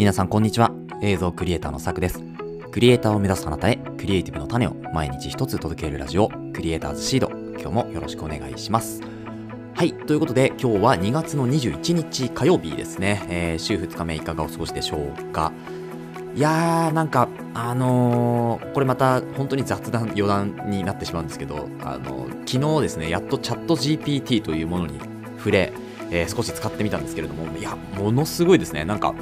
皆さんこんにちは。映像クリエイターのさくです。クリエイターを目指すあなたへクリエイティブの種を毎日一つ届けるラジオクリエイターズシード。今日もよろしくお願いします。はいということで今日は2月の21日火曜日ですね、えー、週2日目いかがお過ごしでしょうか。いやーなんかあのー、これまた本当に雑談余談になってしまうんですけどあのー、昨日ですねやっとチャット GPT というものに触れえー、少し使ってみたんですけれども、いや、ものすごいですね。なんか、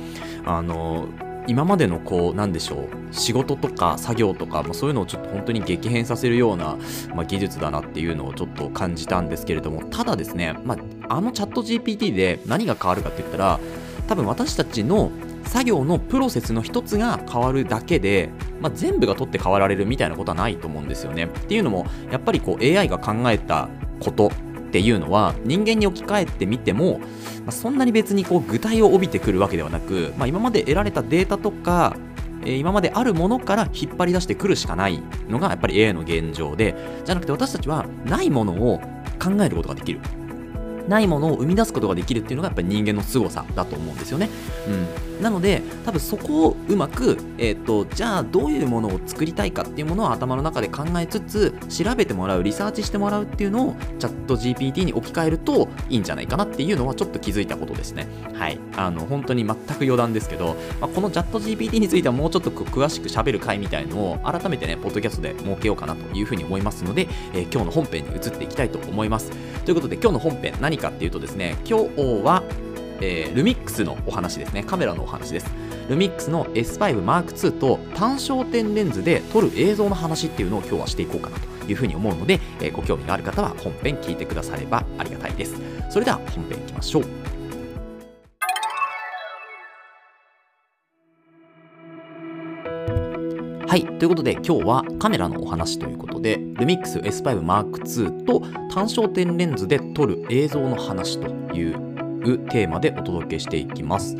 あの今までのこうなんでしょう仕事とか作業とか、まあ、そういうのをちょっと本当に激変させるような、まあ、技術だなっていうのをちょっと感じたんですけれどもただですね、まあ、あのチャット GPT で何が変わるかって言ったら多分私たちの作業のプロセスの一つが変わるだけで、まあ、全部が取って変わられるみたいなことはないと思うんですよね。っていうのもやっぱりこう AI が考えたことっていうのは人間に置き換えてみても、まあ、そんなに別にこう具体を帯びてくるわけではなく、まあ、今まで得られたデータとかえ今まであるものから引っ張り出してくるしかないのがやっぱり AI の現状でじゃなくて私たちはないものを考えることができるないものを生み出すことができるっていうのがやっぱり人間の凄さだと思うんですよね。うん、なので多分そこをうまく、えーと、じゃあどういうものを作りたいかっていうものを頭の中で考えつつ調べてもらうリサーチしてもらうっていうのをチャット GPT に置き換えるといいんじゃないかなっていうのはちょっと気づいたことですね。はい。あの本当に全く余談ですけど、まあ、このチャット GPT についてはもうちょっと詳しく喋る回みたいのを改めてね、ポッドキャストで設けようかなというふうに思いますので、えー、今日の本編に移っていきたいと思います。ということで今日の本編何かっていうとですね、今日は、えー、ルミックスのお話ですね、カメラのお話です。ルミックスの S5M2 と単焦点レンズで撮る映像の話っていうのを今日はしていこうかなというふうに思うので、えー、ご興味がある方は本編聞いてくださればありがたいです。それでは本編いきましょう。はい。ということで、今日はカメラのお話ということで、ルミックス S5M2 と単焦点レンズで撮る映像の話といううテーマでお届けしていきます。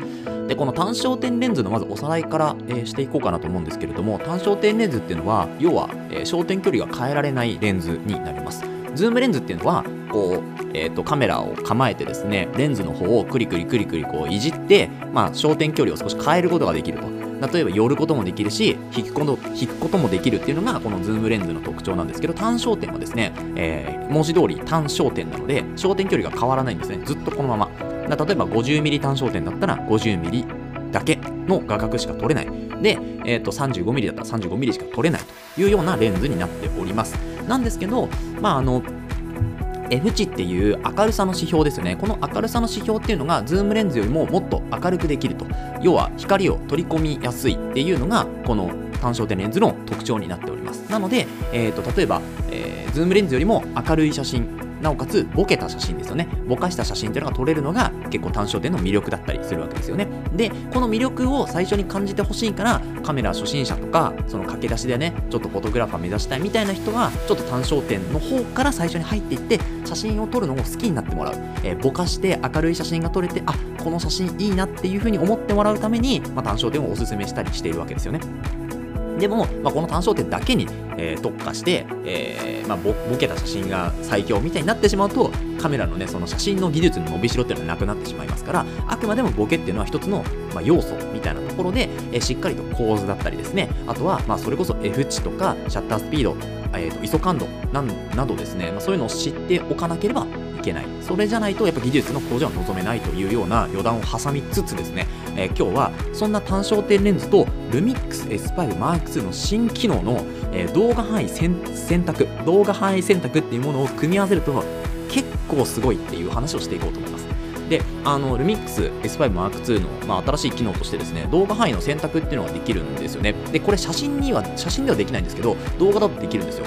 で、この単焦点レンズのまずおさらいから、えー、していこうかなと思うんですけれども、単焦点レンズっていうのは、要は、えー、焦点距離が変えられないレンズになります。ズームレンズっていうのは、こう、えーと、カメラを構えてですね、レンズの方をクリクリクリクリこういじって、まあ、焦点距離を少し変えることができると。例えば寄ることもできるし引くこと引くこともできるっていうのがこのズームレンズの特徴なんですけど単焦点はですね、えー、文字通り単焦点なので焦点距離が変わらないんですねずっとこのまま例えば 50mm 単焦点だったら 50mm だけの画角しか撮れないで、えー、と 35mm だったら 35mm しか撮れないというようなレンズになっておりますなんですけどまああの F 値っていう明るさの指標ですよね。この明るさの指標っていうのが、ズームレンズよりももっと明るくできると。要は、光を取り込みやすいっていうのが、この単焦点レンズの特徴になっております。なので、えーと、例えば、えー、ズームレンズよりも明るい写真なおかつボケた写真ですよね。ぼかした写真っていうのが撮れるのが結構単焦点の魅力だったりするわけですよね。でこの魅力を最初に感じてほしいからカメラ初心者とかその駆け出しでねちょっとフォトグラファー目指したいみたいな人はちょっと単焦点の方から最初に入っていって写真を撮るのを好きになってもらう、えー、ぼかして明るい写真が撮れてあこの写真いいなっていうふうに思ってもらうために、まあ、単焦点をおすすめしたりしているわけですよね。でも、まあ、この単焦点だけに、えー、特化して、えー、まあ、ボケた写真が最強みたいになってしまうとカメラのねその写真の技術の伸びしろっていうのはなくなってしまいますからあくまでもボケっていうのは一つの、まあ、要素みたいなところで、えー、しっかりと構図だったりですねあとは、まあ、それこそ F 値とかシャッタースピード、えーと、ISO 感度などですね、まあ、そういうのを知っておかなければいけない。それじゃないとやっぱ技術の向上は望めないというような余談を挟みつつですね、えー、今日はそんな単焦点レンズとルミックス S5 Mark II の新機能の、えー、動画範囲選択動画範囲選択っていうものを組み合わせると結構すごいっていう話をしていこうと思います。であのルミックス S5 Mark II の、まあ、新しい機能としてですね動画範囲の選択っていうのができるんですよね。でこれ写真には写真ではできないんですけど動画だとできるんですよ。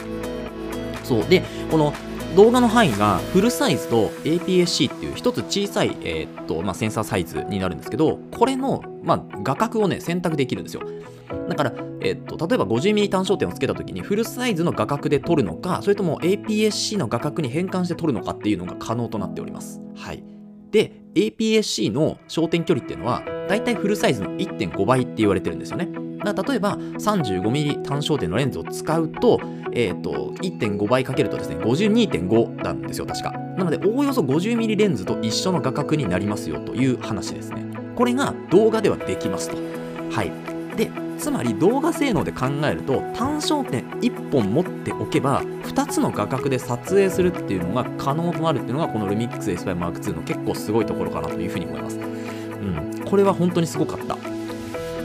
そう。でこの動画の範囲がフルサイズと APS-C っていう一つ小さい、えー、っとまあ、センサーサイズになるんですけどこれの、まあ、画角をね選択できるんですよ。だから、え、っと例えば 50mm 単焦点をつけた時にフルサイズの画角で撮るのかそれとも APS-C の画角に変換して撮るのかっていうのが可能となっております。はい。で APS-C の焦点距離っていうのはだいたいフルサイズの1.5倍って言われてるんですよね。だ例えば 35mm 単焦点のレンズを使うと,、えーと、1.5倍かけるとですね52.5なんですよ確か。なのでおおよそ 50mm レンズと一緒の画角になりますよという話ですね。これが動画ではできますと。はい。でつまり動画性能で考えると単焦点1本持っておけば2つの画角で撮影するっていうのが可能となるっていうのがこのルミックス S5M2 の結構すごいところかなというふうに思います。うん、これは本当にすごかった。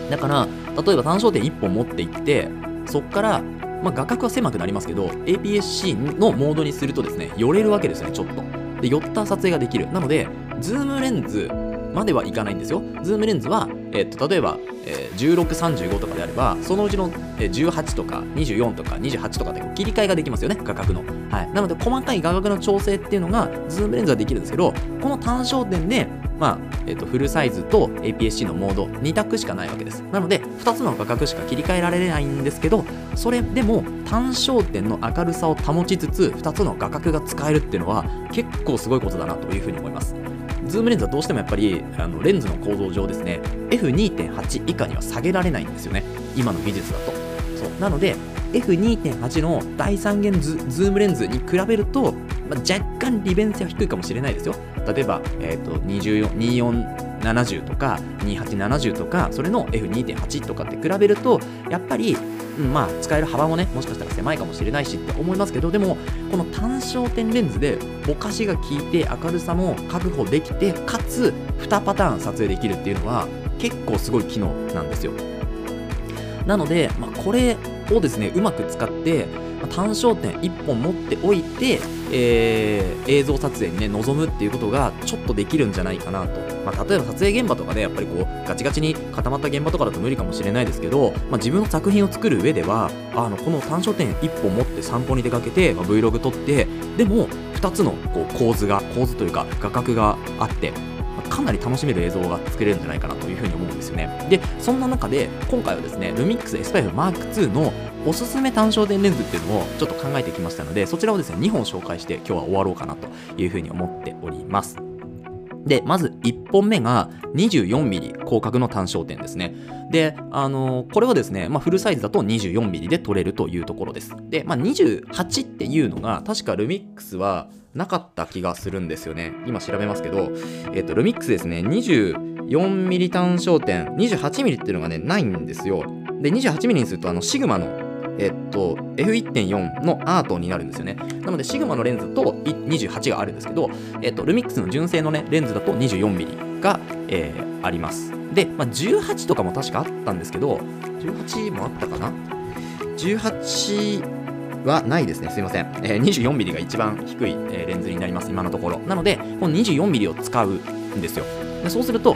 だから例えば単焦点1本持っていってそっからまあ、画角は狭くなりますけど APS-C のモードにするとですね寄れるわけですねちょっとで寄った撮影ができるなのでズームレンズまではいかないんですよ。ズームレンズは、えっと例えば、えー、16、35とかであれば、そのうちのえ18とか24とか28とかで切り替えができますよね、画角の。はい。なので、細かい画角の調整っていうのが、ズームレンズはできるんですけど、この単焦点で、まあ、えっとフルサイズと APS-C のモード2択しかないわけです。なので、2つの画角しか切り替えられないんですけど、それでも単焦点の明るさを保ちつつ、2つの画角が使えるっていうのは、結構すごいことだなというふうに思います。ズームレンズはどうしてもやっぱりあのレンズの構造上ですね F2.8 以下には下げられないんですよね。今の技術だと。そう。なので F2.8 の大三元ズ、ズームレンズに比べると、まあ、若干利便性は低いかもしれないですよ。例えば、えーと、2470とか2870とかそれの F2.8 とかって比べるとやっぱり、まあ使える幅もねもしかしたら狭いかもしれないしって思いますけどでもこの単焦点レンズでぼかしが効いて明るさも確保できてかつ2パターン撮影できるっていうのは結構すごい機能なんですよ。なので、まあ、これをですねうまく使って単焦点1本持っておいて、えー、映像撮影にね臨むっていうことがちょっとできるんじゃないかなと、まあ、例えば撮影現場とかで、ね、やっぱりこうガチガチに固まった現場とかだと無理かもしれないですけど、まあ、自分の作品を作る上ではあのこの単焦点1本持って散歩に出かけて、まあ、Vlog 撮ってでも2つのこう構図が構図というか画角があってかなり楽しめる映像が作れるんじゃないかなというふうに思うんですよね。で、そんな中で今回はですね、ルミックス S5 Mark II のおすすめ単焦点レンズっていうのをちょっと考えてきましたので、そちらをですね、2本紹介して今日は終わろうかなというふうに思っております。で、まず1本目が 24mm 広角の単焦点ですね。で、あのー、これはですね、まあ、フルサイズだと 24mm で撮れるというところです。で、まあ、28っていうのが、確かルミックスはなかった気がするんですよね。今調べますけど、えっ、と、ルミックスですね、24mm 単焦点、28mm っていうのがね、ないんですよ。で、28mm にすると、あの、シグマのえっと、F1.4 のアートになるんですよね。なので、シグマのレンズと28があるんですけど、えっと、ルミックスの純正のね、レンズだと 24mm が、えー、あります。で、まあ、18とかも確かあったんですけど、18もあったかな ?18 はないですね。すいません。えー、24mm が一番低い、え、レンズになります、今のところ。なので、この 24mm を使うんですよ。でそうすると、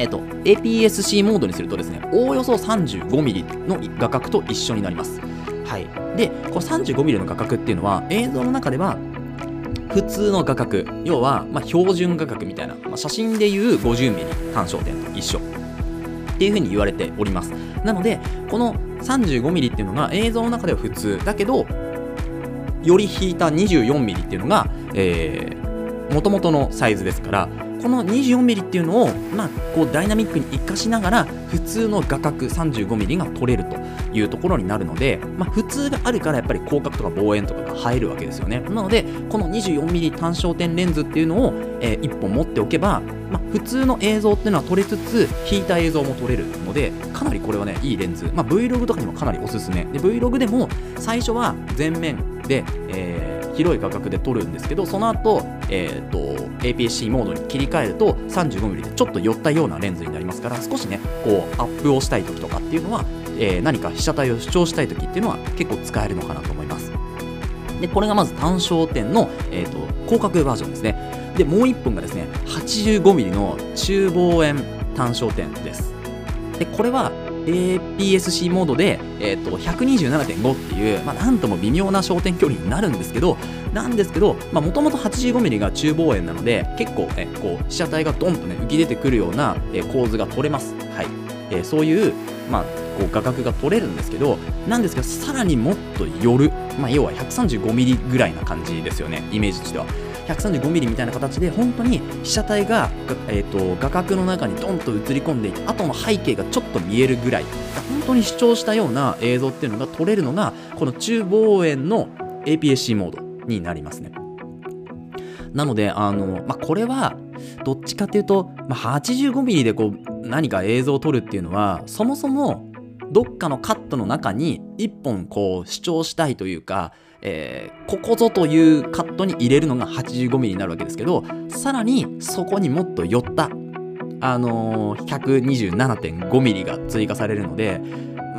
えっ、と、APS-C モードにするとですね、おおよそ 35mm の画角と一緒になります。はい。で、この 35mm の画角っていうのは、映像の中では、普通の画角、要は、ま、標準画角みたいな、まあ、写真でいう 50mm 単焦点と一緒っていうふうに言われております。なので、この 35mm っていうのが映像の中では普通だけど、より引いた 24mm っていうのが、えー、元々のサイズですから、この 24mm っていうのを、まあ、こうダイナミックに活かしながら普通の画角 35mm が取れるというところになるので、まあ、普通があるからやっぱり広角とか望遠とかが入るわけですよね。なのでこの 24mm 単焦点レンズっていうのを、えー、1本持っておけば、まあ、普通の映像っていうのは撮れつつ引いた映像も撮れるのでかなりこれはねいいレンズ、まあ、Vlog とかにもかなりおすすめ。で Vlog でも最初は全面で、えー広い画角で撮るんですけどその後、えーと、APS-C モードに切り替えると 35mm でちょっと寄ったようなレンズになりますから少しねこうアップをしたい時とかっていうのは、えー、何か被写体を主張したい時っていうのは結構使えるのかなと思います。でこれがまず単焦点の、えーと、広角バージョンですね。でもう1本がですね 85mm の中望遠単焦点です。でこれは APS-C モードで、えーと、127.5っていう、まあ、なんとも微妙な焦点距離になるんですけど、なんですけど、もともと 85mm が中望遠なので、結構、えこう被写体がドンとね、浮き出てくるような、え構図が取れます。はい。えー、そういう、まあ、こう画角が取れるんですけど、なんですけど、さらにもっと寄る、まあ、要は 135mm ぐらいな感じですよね、イメージとしては。135ミリみたいな形で本当に被写体が、えーと、画角の中にドンと映り込んでいて後の背景がちょっと見えるぐらい本当に主張したような映像っていうのが撮れるのがこの中望遠の APS-C モードになりますね。なのであの、まあ、これはどっちかっていうと、まあ、85ミリでこう何か映像を撮るっていうのはそもそもどっかのカットの中に一本こう主張したいというか、えー、ここぞというカットに入れるのが 85mm になるわけですけどさらにそこにもっと寄ったあのー、127.5mm が追加されるので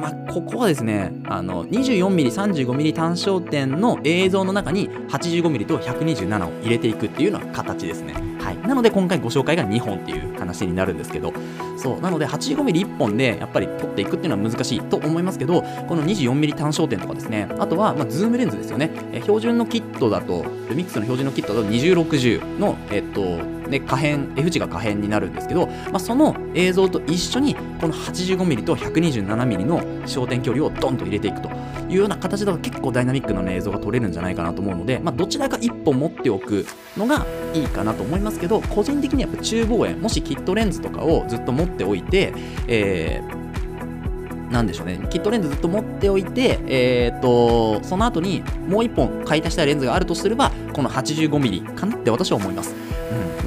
まあ、ここはですね、あの、24mm、35mm 単焦点の映像の中に 85mm と127を入れていくっていうような形ですね。はい。なので今回ご紹介が2本っていう話になるんですけど、そう。なので 85mm1 本でやっぱり撮っていくっていうのは難しいと思いますけど、この 24mm 単焦点とかですね、あとは、まあ、ズームレンズですよね。え標準のキットだと、ルミックスの標準のキットだと2060の、えっと、で可変 F 値が可変になるんですけど、まあ、その映像と一緒にこの 85mm と 127mm の焦点距離をドンと入れていくというような形だと結構ダイナミックな、ね、映像が撮れるんじゃないかなと思うので、まあ、どちらか1本持っておくのがいいかなと思いますけど個人的にはやっぱ中望遠もしキットレンズとかをずっと持っておいて、えーなんでしょうね、キットレンズずっと持っておいて、えーと、その後にもう1本買い足したいレンズがあるとすれば、この 85mm かなって私は思います。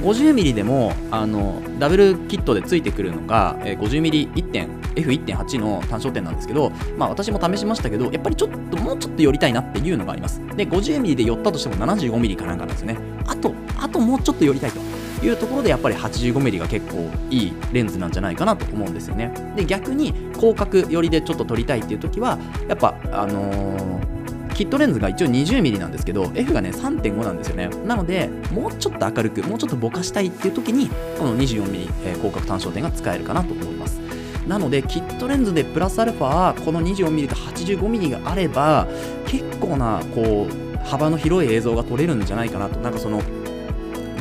50mm でもあのダブルキットでついてくるのが、え、50mmF1.8 の単焦点なんですけど、まあ、私も試しましたけどやっぱりちょっともうちょっと寄りたいなっていうのがあります。で 50mm で寄ったとしても 75mm かなんかなんですよね。あとあともうちょっと寄りたいというところでやっぱり 85mm が結構いいレンズなんじゃないかなと思うんですよね。で逆に広角寄りでちょっと撮りたいっていう時はやっぱあのーキットレンズが一応 20mm なんですけど F がね3.5なんですよね。なのでもうちょっと明るくもうちょっとぼかしたいっていう時にこの 24mm、え、広角単焦点が使えるかなと思います。なのでキットレンズでプラスアルファこの 24mm と 85mm があれば結構なこう幅の広い映像が撮れるんじゃないかなと。なんかその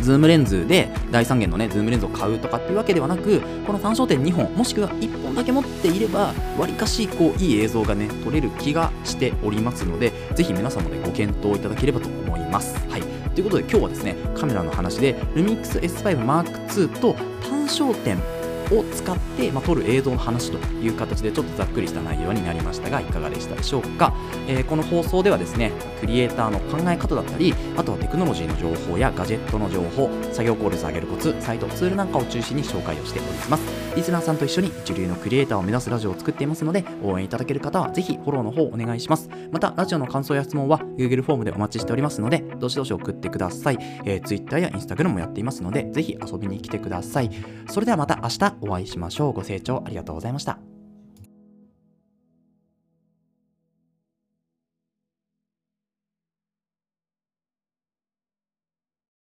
ズームレンズで大三元のね、ズームレンズを買うとかっていうわけではなく、この単焦点2本、もしくは1本だけ持っていれば、わりかしこういい映像がね、撮れる気がしておりますので、ぜひ皆さんもね、ご検討いただければと思います。はい。ということで今日はですね、カメラの話で、 LUMIX S5 Mark II と単焦点を使って、まあ、撮る映像の話という形でちょっとざっくりした内容になりましたがいかがでしたでしょうか、えー、この放送ではですねクリエイターの考え方だったりあとはテクノロジーの情報やガジェットの情報作業効率を上げるコツサイトツールなんかを中心に紹介をしております。リスナーさんと一緒に一流のクリエイターを目指すラジオを作っていますので応援いただける方はぜひフォローの方をお願いします。またラジオの感想や質問は Google フォームでお待ちしておりますのでどしどし送ってください、えー、Twitter や Instagram もやっていますのでぜひ遊びに来てください。それではまた明日お会いしましょう。ご清聴ありがとうございました。